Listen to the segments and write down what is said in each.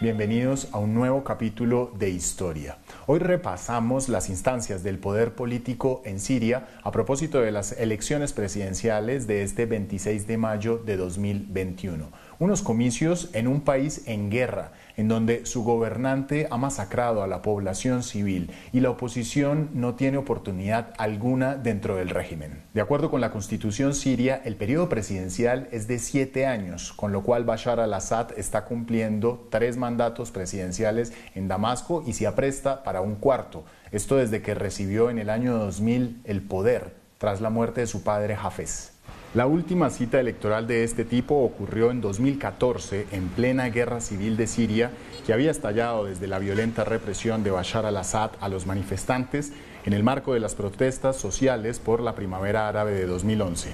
Bienvenidos a un nuevo capítulo de Historia. Hoy repasamos las instancias del poder político en Siria a propósito de las elecciones presidenciales de este 26 de mayo de 2021. Unos comicios en un país en guerra, en donde su gobernante ha masacrado a la población civil y la oposición no tiene oportunidad alguna dentro del régimen. De acuerdo con la constitución siria, el periodo presidencial es de siete años, con lo cual Bashar al-Assad está cumpliendo tres mandatos presidenciales en Damasco y se apresta para un cuarto. Esto desde que recibió en el año 2000 el poder tras la muerte de su padre Hafez. La última cita electoral de este tipo ocurrió en 2014, en plena guerra civil de Siria, que había estallado desde la violenta represión de Bashar al-Assad a los manifestantes en el marco de las protestas sociales por la primavera árabe de 2011.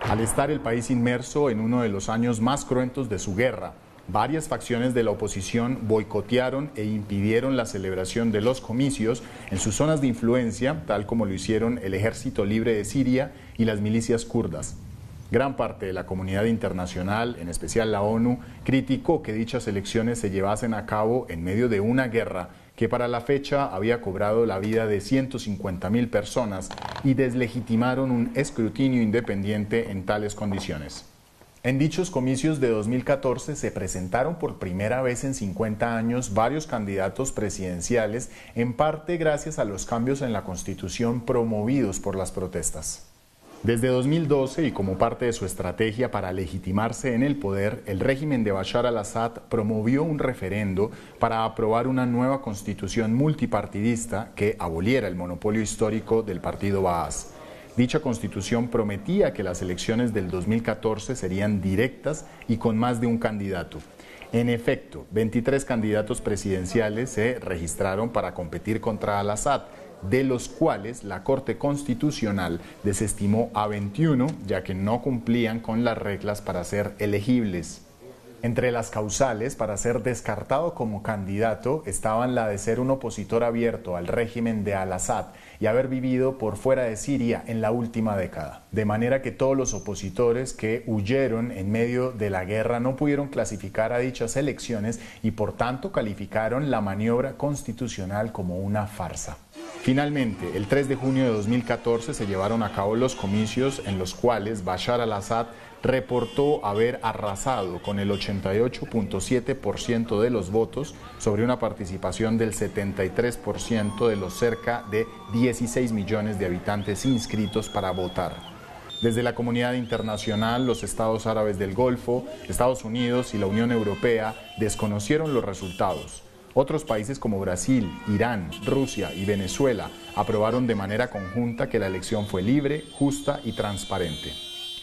Al estar el país inmerso en uno de los años más cruentos de su guerra, varias facciones de la oposición boicotearon e impidieron la celebración de los comicios en sus zonas de influencia, tal como lo hicieron el Ejército Libre de Siria y las milicias kurdas. Gran parte de la comunidad internacional, en especial la ONU, criticó que dichas elecciones se llevasen a cabo en medio de una guerra que para la fecha había cobrado la vida de 150 mil personas y deslegitimaron un escrutinio independiente en tales condiciones. En dichos comicios de 2014 se presentaron por primera vez en 50 años varios candidatos presidenciales, en parte gracias a los cambios en la Constitución promovidos por las protestas. Desde 2012 y como parte de su estrategia para legitimarse en el poder, el régimen de Bashar al-Assad promovió un referendo para aprobar una nueva constitución multipartidista que aboliera el monopolio histórico del partido Baas. Dicha constitución prometía que las elecciones del 2014 serían directas y con más de un candidato. En efecto, 23 candidatos presidenciales se registraron para competir contra al-Assad de los cuales la Corte Constitucional desestimó a 21 ya que no cumplían con las reglas para ser elegibles. Entre las causales para ser descartado como candidato estaban la de ser un opositor abierto al régimen de Al-Assad y haber vivido por fuera de Siria en la última década. De manera que todos los opositores que huyeron en medio de la guerra no pudieron clasificar a dichas elecciones y por tanto calificaron la maniobra constitucional como una farsa. Finalmente, el 3 de junio de 2014 se llevaron a cabo los comicios en los cuales Bashar al-Assad reportó haber arrasado con el 88.7% de los votos sobre una participación del 73% de los cerca de 16 millones de habitantes inscritos para votar. Desde la comunidad internacional, los estados árabes del Golfo, Estados Unidos y la Unión Europea desconocieron los resultados otros países como Brasil, Irán, Rusia y Venezuela aprobaron de manera conjunta que la elección fue libre, justa y transparente.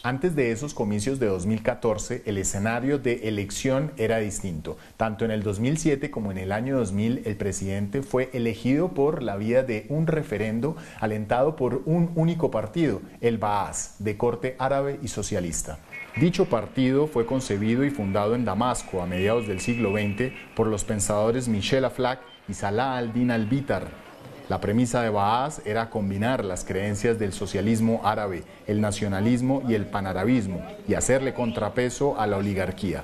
Antes de esos comicios de 2014, el escenario de elección era distinto. Tanto en el 2007 como en el año 2000, el presidente fue elegido por la vía de un referendo alentado por un único partido, el Baas, de corte árabe y socialista. Dicho partido fue concebido y fundado en Damasco a mediados del siglo XX por los pensadores Michel Aflaq y Salah al-Din al-Bitar. La premisa de Baaz era combinar las creencias del socialismo árabe, el nacionalismo y el panarabismo y hacerle contrapeso a la oligarquía.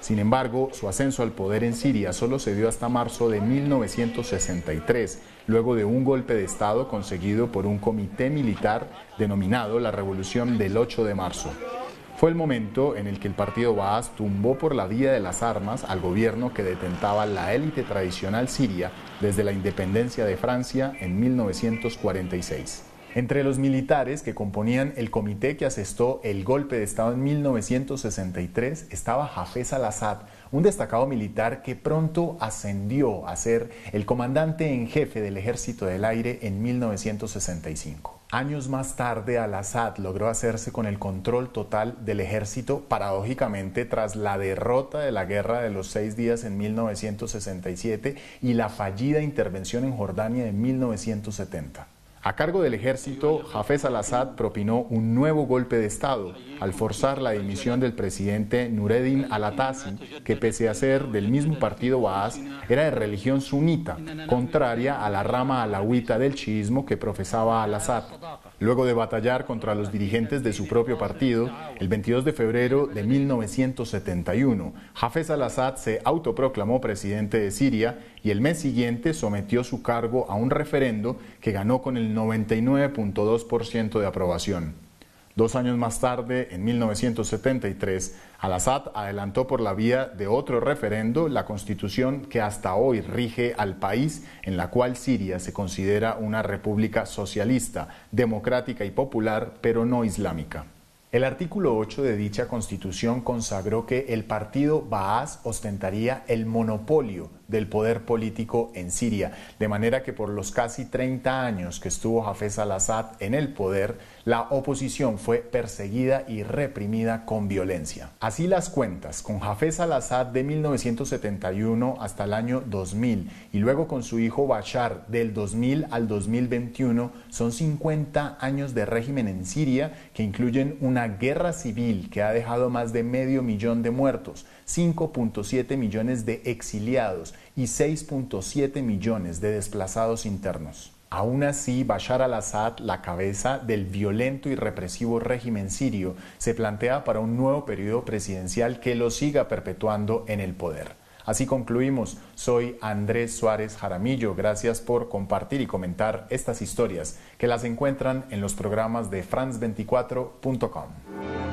Sin embargo, su ascenso al poder en Siria solo se dio hasta marzo de 1963, luego de un golpe de Estado conseguido por un comité militar denominado la Revolución del 8 de marzo. Fue el momento en el que el partido Baas tumbó por la vía de las armas al gobierno que detentaba la élite tradicional siria desde la independencia de Francia en 1946. Entre los militares que componían el comité que asestó el golpe de Estado en 1963 estaba Hafez al-Assad, un destacado militar que pronto ascendió a ser el comandante en jefe del Ejército del Aire en 1965. Años más tarde, al-Assad logró hacerse con el control total del ejército, paradójicamente tras la derrota de la Guerra de los Seis Días en 1967 y la fallida intervención en Jordania en 1970. A cargo del ejército, Hafez al-Assad propinó un nuevo golpe de Estado al forzar la dimisión del presidente Nureddin al-Atassi, que pese a ser del mismo partido Baas, era de religión sunita, contraria a la rama alawita del chiismo que profesaba al-Assad. Luego de batallar contra los dirigentes de su propio partido, el 22 de febrero de 1971, Hafez al-Assad se autoproclamó presidente de Siria y el mes siguiente sometió su cargo a un referendo que ganó con el 99.2% de aprobación. Dos años más tarde, en 1973, Al-Assad adelantó por la vía de otro referendo la constitución que hasta hoy rige al país, en la cual Siria se considera una república socialista, democrática y popular, pero no islámica. El artículo 8 de dicha constitución consagró que el partido Baas ostentaría el monopolio del poder político en Siria, de manera que por los casi 30 años que estuvo Hafez al-Assad en el poder, la oposición fue perseguida y reprimida con violencia. Así las cuentas, con Hafez al-Assad de 1971 hasta el año 2000 y luego con su hijo Bashar del 2000 al 2021, son 50 años de régimen en Siria que incluyen una guerra civil que ha dejado más de medio millón de muertos, 5.7 millones de exiliados y 6.7 millones de desplazados internos. Aún así, Bashar al-Assad, la cabeza del violento y represivo régimen sirio, se plantea para un nuevo periodo presidencial que lo siga perpetuando en el poder. Así concluimos. Soy Andrés Suárez Jaramillo. Gracias por compartir y comentar estas historias que las encuentran en los programas de france24.com.